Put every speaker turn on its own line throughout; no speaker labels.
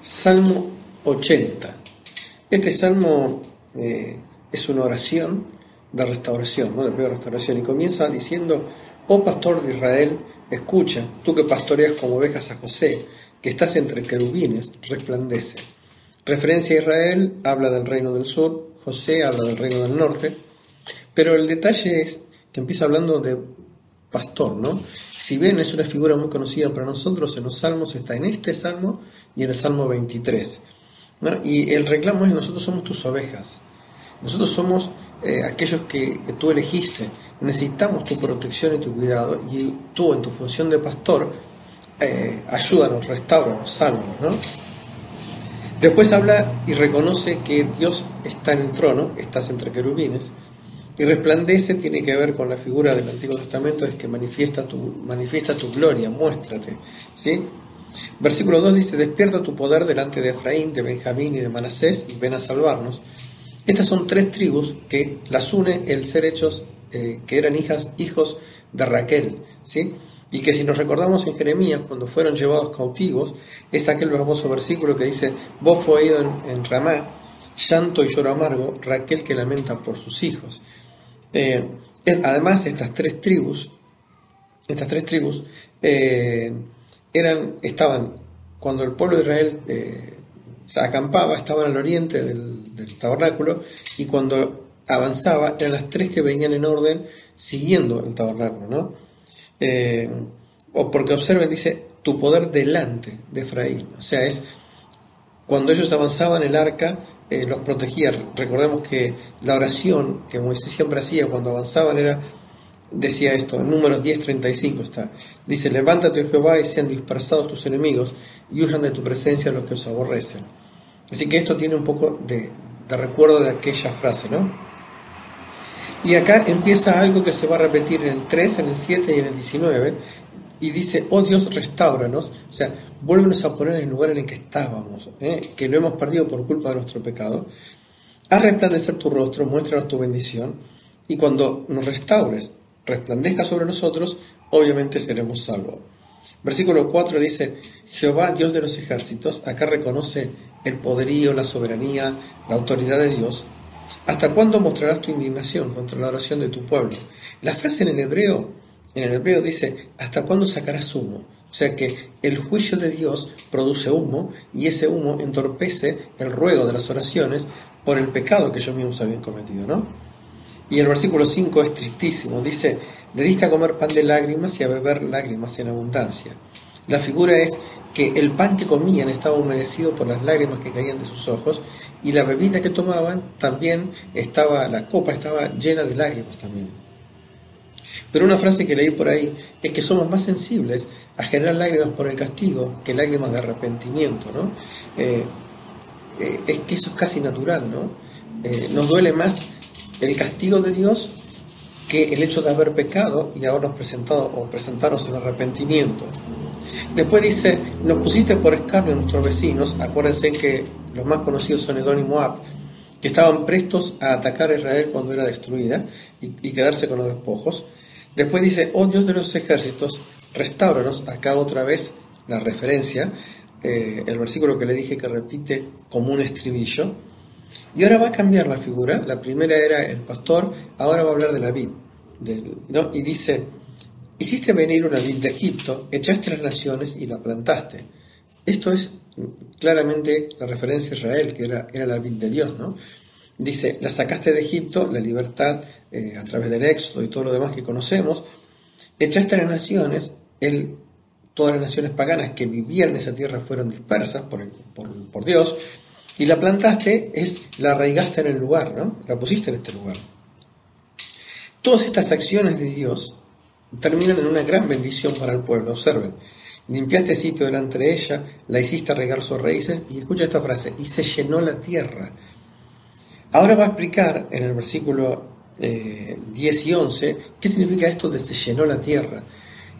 Salmo 80. Este salmo eh, es una oración de restauración, ¿no? de primera restauración, y comienza diciendo, oh pastor de Israel, escucha, tú que pastoreas como ovejas a José, que estás entre querubines, resplandece. Referencia a Israel, habla del reino del sur, José habla del reino del norte, pero el detalle es que empieza hablando de pastor, ¿no? Si bien es una figura muy conocida para nosotros, en los salmos está en este salmo y en el salmo 23. Y el reclamo es, nosotros somos tus ovejas, nosotros somos eh, aquellos que, tú elegiste, necesitamos tu protección y tu cuidado, y tú en tu función de pastor, eh, ayúdanos, restauranos, sálvanos. ¿no? Después habla y reconoce que Dios está en el trono, estás entre querubines, y resplandece tiene que ver con la figura del Antiguo Testamento, es que manifiesta tu, manifiesta tu gloria, muéstrate. ¿sí? Versículo 2 dice, despierta tu poder delante de Efraín, de Benjamín y de Manasés y ven a salvarnos. Estas son tres tribus que las une el ser hechos eh, que eran hijas, hijos de Raquel. ¿sí? Y que si nos recordamos en Jeremías, cuando fueron llevados cautivos, es aquel famoso versículo que dice, vos fue oído en, en Ramá, llanto y lloro amargo, Raquel que lamenta por sus hijos. Eh, además, estas tres tribus, estas tres tribus, eh, eran, estaban, cuando el pueblo de Israel eh, se acampaba, estaban al oriente del, tabernáculo, y cuando avanzaba, eran las tres que venían en orden siguiendo el tabernáculo, ¿no? o porque observen, dice, tu poder delante de Efraín, o sea, es cuando ellos avanzaban el arca eh, los protegía. Recordemos que la oración que Moisés siempre hacía cuando avanzaban era, decía esto, en número 10.35 está, dice, levántate Jehová y sean dispersados tus enemigos y huyan de tu presencia los que os aborrecen. Así que esto tiene un poco de, de recuerdo de aquella frase, ¿no? Y acá empieza algo que se va a repetir en el 3, en el 7 y en el 19, y dice, oh Dios, restauranos, o sea, vuélvenos a poner en el lugar en el que estábamos, ¿eh? que lo hemos perdido por culpa de nuestro pecado. Haz resplandecer tu rostro, muéstranos tu bendición, y cuando nos restaures, resplandezca sobre nosotros, obviamente seremos salvos. Versículo 4 dice, Jehová, Dios de los ejércitos, acá reconoce el poderío, la soberanía, la autoridad de Dios. ¿Hasta cuándo mostrarás tu indignación contra la oración de tu pueblo? La frase en el hebreo en el hebreo dice, ¿hasta cuándo sacarás humo? O sea que el juicio de Dios produce humo y ese humo entorpece el ruego de las oraciones por el pecado que ellos mismos habían cometido, ¿no? Y el versículo 5 es tristísimo, dice, le diste a comer pan de lágrimas y a beber lágrimas en abundancia. La figura es que el pan que comían estaba humedecido por las lágrimas que caían de sus ojos y la bebida que tomaban también estaba, la copa estaba llena de lágrimas también. Pero una frase que leí por ahí es que somos más sensibles a generar lágrimas por el castigo que lágrimas de arrepentimiento, ¿no? Eh, eh, es que eso es casi natural, ¿no? Eh, nos duele más el castigo de Dios que el hecho de haber pecado y habernos presentado o presentarnos en arrepentimiento. Después dice, nos pusiste por escarnio a nuestros vecinos, acuérdense que los más conocidos son Edom y Moab, que estaban prestos a atacar a Israel cuando era destruida y quedarse con los despojos. Después dice, oh Dios de los ejércitos, restauranos, acá otra vez la referencia, eh, el versículo que le dije que repite como un estribillo. Y ahora va a cambiar la figura, la primera era el pastor, ahora va a hablar de la vid. ¿no? Y dice, hiciste venir una vid de Egipto, echaste las naciones y la plantaste. Esto es claramente la referencia a Israel, que era, era la vid de Dios, ¿no? Dice, la sacaste de Egipto, la libertad eh, a través del éxodo y todo lo demás que conocemos, echaste a las naciones, todas las naciones paganas que vivían en esa tierra fueron dispersas por, por, Dios, y la plantaste es, la arraigaste en el lugar, ¿no? La pusiste en este lugar. Todas estas acciones de Dios terminan en una gran bendición para el pueblo, observen. Limpiaste sitio delante de ella, la hiciste regar sus raíces, y escucha esta frase, y se llenó la tierra. Ahora va a explicar en el versículo 10 eh, y 11 qué significa esto de se llenó la tierra.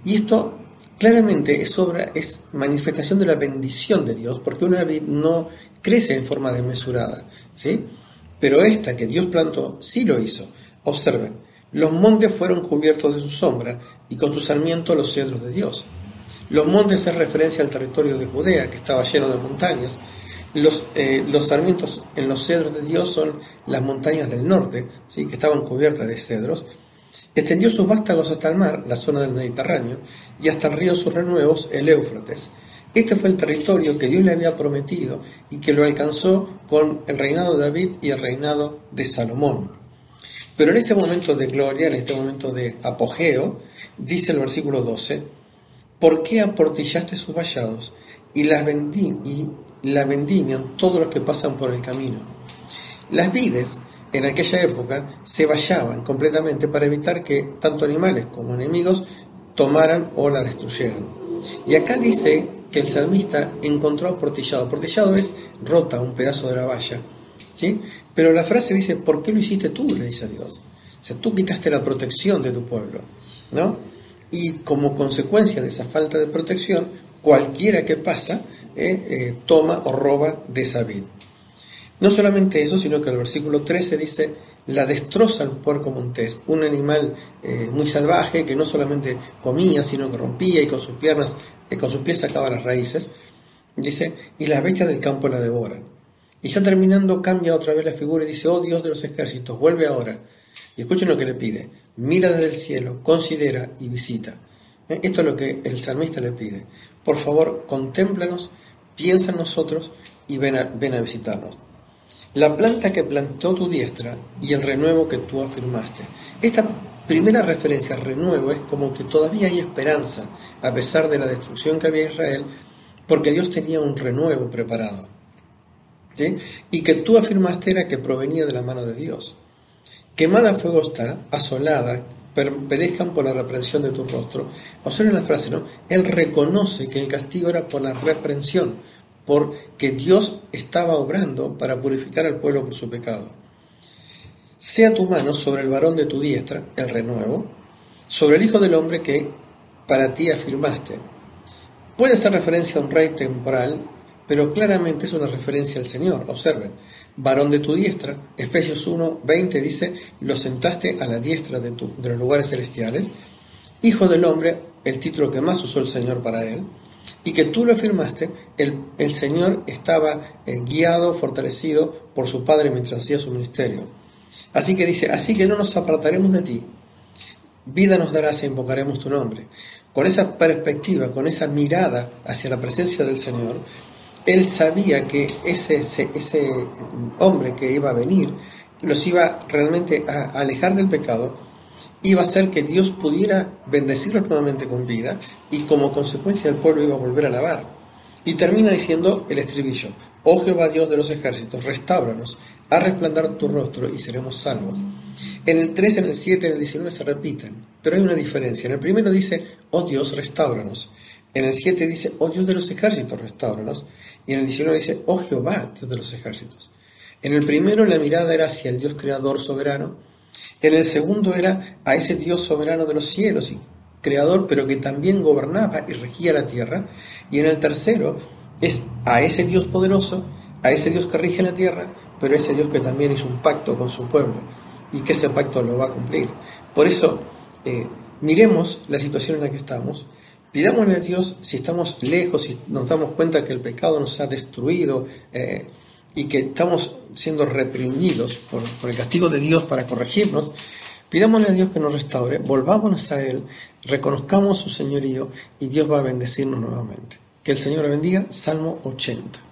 Y esto claramente es, obra, es manifestación de la bendición de Dios, porque una vid no crece en forma desmesurada, ¿sí? Pero esta que Dios plantó sí lo hizo. Observen, los montes fueron cubiertos de su sombra y con su sarmiento los cedros de Dios. Los montes es referencia al territorio de Judea, que estaba lleno de montañas. Los, eh, los sarmientos en los cedros de Dios son las montañas del norte, ¿sí? que estaban cubiertas de cedros. Extendió sus vástagos hasta el mar, la zona del Mediterráneo, y hasta el río sus renuevos, el Éufrates. Este fue el territorio que Dios le había prometido y que lo alcanzó con el reinado de David y el reinado de Salomón. Pero en este momento de gloria, en este momento de apogeo, dice el versículo 12, ¿por qué aportillaste sus vallados y las y la vendimian todos los que pasan por el camino? Las vides en aquella época se vallaban completamente para evitar que tanto animales como enemigos tomaran o la destruyeran. Y acá dice que el salmista encontró aportillado. Portillado es rota, un pedazo de la valla. ¿sí? Pero la frase dice, ¿por qué lo hiciste tú? le dice a Dios. O sea, tú quitaste la protección de tu pueblo. ¿no? Y como consecuencia de esa falta de protección, cualquiera que pasa eh, eh, toma o roba de esa vid. No solamente eso, sino que el versículo 13 dice, la destroza el puerco montés, un animal eh, muy salvaje que no solamente comía, sino que rompía y con sus piernas, con sus pies sacaba las raíces. Dice, y las bestias del campo la devoran. Y ya terminando, cambia otra vez la figura y dice, oh Dios de los ejércitos, vuelve ahora. Y escuchen lo que le pide, mira desde el cielo, considera y visita. Esto es lo que el salmista le pide. Por favor, contémplanos, piensa en nosotros y ven a, visitarnos la planta que plantó tu diestra y el renuevo que tú afirmaste. Esta primera referencia al renuevo es como que todavía hay esperanza, a pesar de la destrucción que había en Israel, porque Dios tenía un renuevo preparado. Y que tú afirmaste era que provenía de la mano de Dios. Quemada a fuego está, asolada, perezcan por la reprensión de tu rostro. Observen la frase, ¿no? Él reconoce que el castigo era por la reprensión, porque Dios estaba obrando para purificar al pueblo por su pecado. Sea tu mano sobre el varón de tu diestra, el renuevo, sobre el Hijo del Hombre que para ti afirmaste. Puede ser referencia a un rey temporal, pero claramente es una referencia al Señor. Observen, varón de tu diestra, Efesios 1, 20 dice, lo sentaste a la diestra de, los lugares celestiales. Hijo del Hombre, el título que más usó el Señor para él y que tú lo afirmaste, el, el Señor estaba eh, guiado, fortalecido por su Padre mientras hacía su ministerio. Así que dice, así que no nos apartaremos de ti, vida nos darás e invocaremos tu nombre. Con esa perspectiva, con esa mirada hacia la presencia del Señor, él sabía que ese, ese, hombre que iba a venir los iba realmente a alejar del pecado iba a hacer que Dios pudiera bendecirlos nuevamente con vida y como consecuencia el pueblo iba a volver a alabar. Y termina diciendo el estribillo, oh Jehová Dios de los ejércitos, restáuranos, a resplandar tu rostro y seremos salvos. En el 3, en el 7, en el 19 se repiten, pero hay una diferencia. En el primero dice, oh Dios, restáuranos. En el 7 dice, oh Dios de los ejércitos, restáuranos. Y en el 19 dice, oh Jehová, Dios de los ejércitos. En el primero la mirada era hacia el Dios creador soberano, en el segundo era a ese Dios soberano de los cielos y creador, pero que también gobernaba y regía la tierra. Y en el tercero es a ese Dios poderoso, a ese Dios que rige la tierra, pero ese Dios que también hizo un pacto con su pueblo y que ese pacto lo va a cumplir. Por eso, eh, miremos la situación en la que estamos, pidámosle a Dios si estamos lejos, si nos damos cuenta que el pecado nos ha destruido, eh, y que estamos siendo reprimidos por, el castigo de Dios para corregirnos, pidámosle a Dios que nos restaure, volvámonos a Él, reconozcamos su señorío y Dios va a bendecirnos nuevamente. Que el Señor bendiga. Salmo 80.